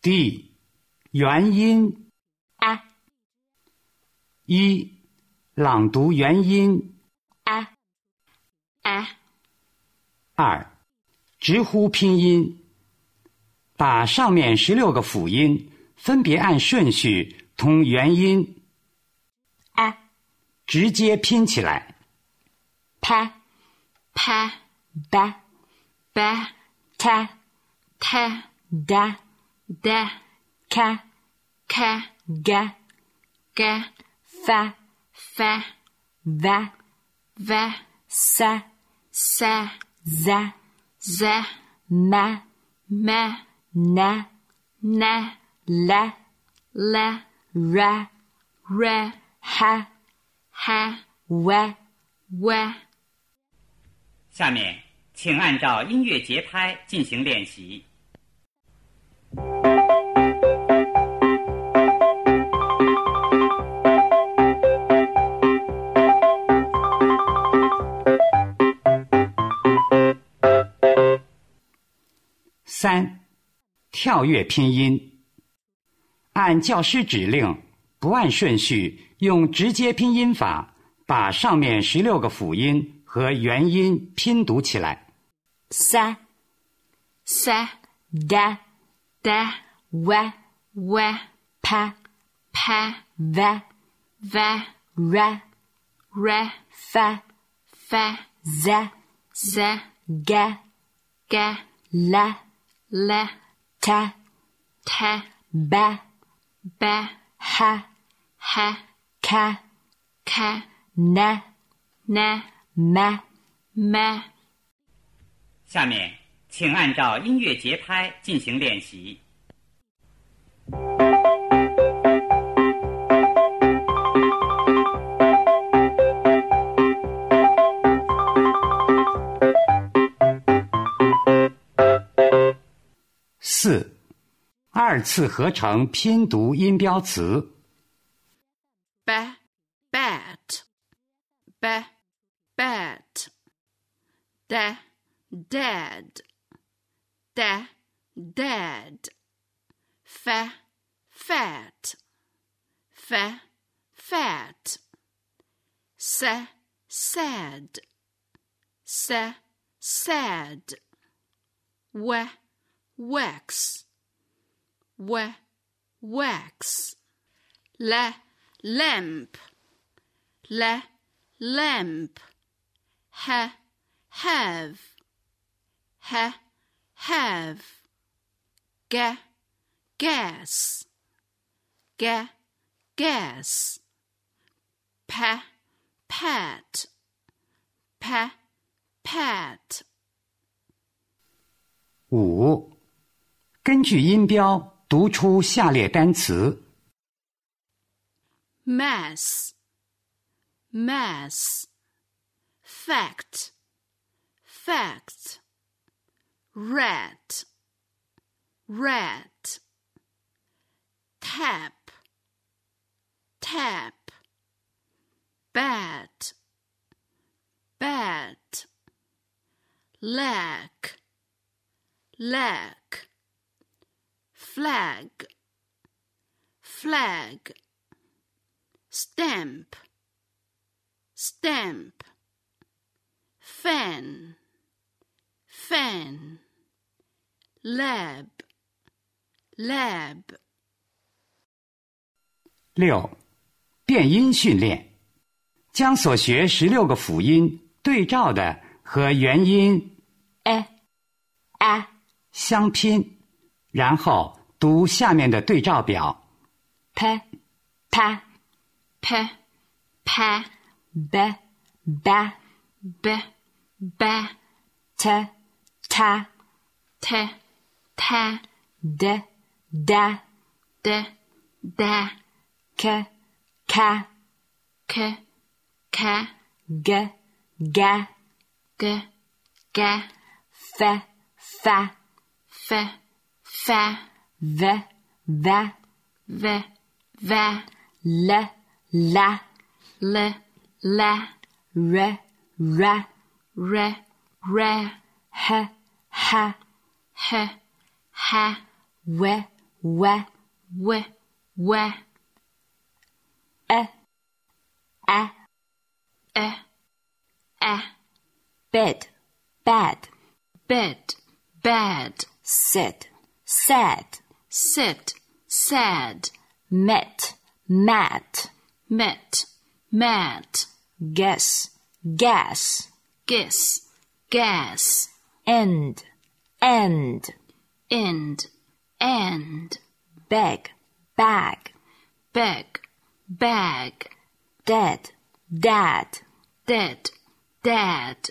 D 元音啊。一朗读元音啊。啊。二直呼拼音，把上面十六个辅音分别按顺序同元音啊。直接拼起来。啪。啪。吧吧 ta ta da da ka ka ga ga fa fa va va sa sa za za ma ma na na la la ra ra ha ha wa wa 下面，请按照音乐节拍进行练习。三，跳跃拼音。按教师指令，不按顺序，用直接拼音法把上面十六个辅音和元音拼读起来。三，三，哒，哒，弯，弯，拍，拍，弯，弯，软，软，发，发，咋，咋，嘎，嘎，啦。啦他她吧吧哈哈咔咔啦啦啦啦下面请按照音乐节拍进行练习。四，二次合成拼读音标词。ba bat ba bat da dad da dad fa fat fa fat sa sad sa sad wa wax. Wa wax. La lamp. La lamp. Ha have. Ha have. Ga gas. Ga gas. Pa pat. Pa pat. 五，根据音标读出下列单词。 mass, mass, fact, fact, rat, rat, tap, tap, bat, bat, lack, lack, flag, flag stamp, stamp, fan, fan, lab, lab. 六，变音训练，将所学十六个辅音对照的和元音 e a 相拼，然后 读下面的对照表。p pa p pa b ba b ba t ta t ta d da d da k ka k ka g ga g ga f fa f fa ve, ve, ve, le, la, le, la, re, re, re, ha, ha, we, we, we, we, bed, bad, bed, bad, sit, sad sit, sad, met, mat, met, mat, guess, gas, guess, gas, end, end, end, end, bag, bag, bag, bag, dead, dad, dead, dad,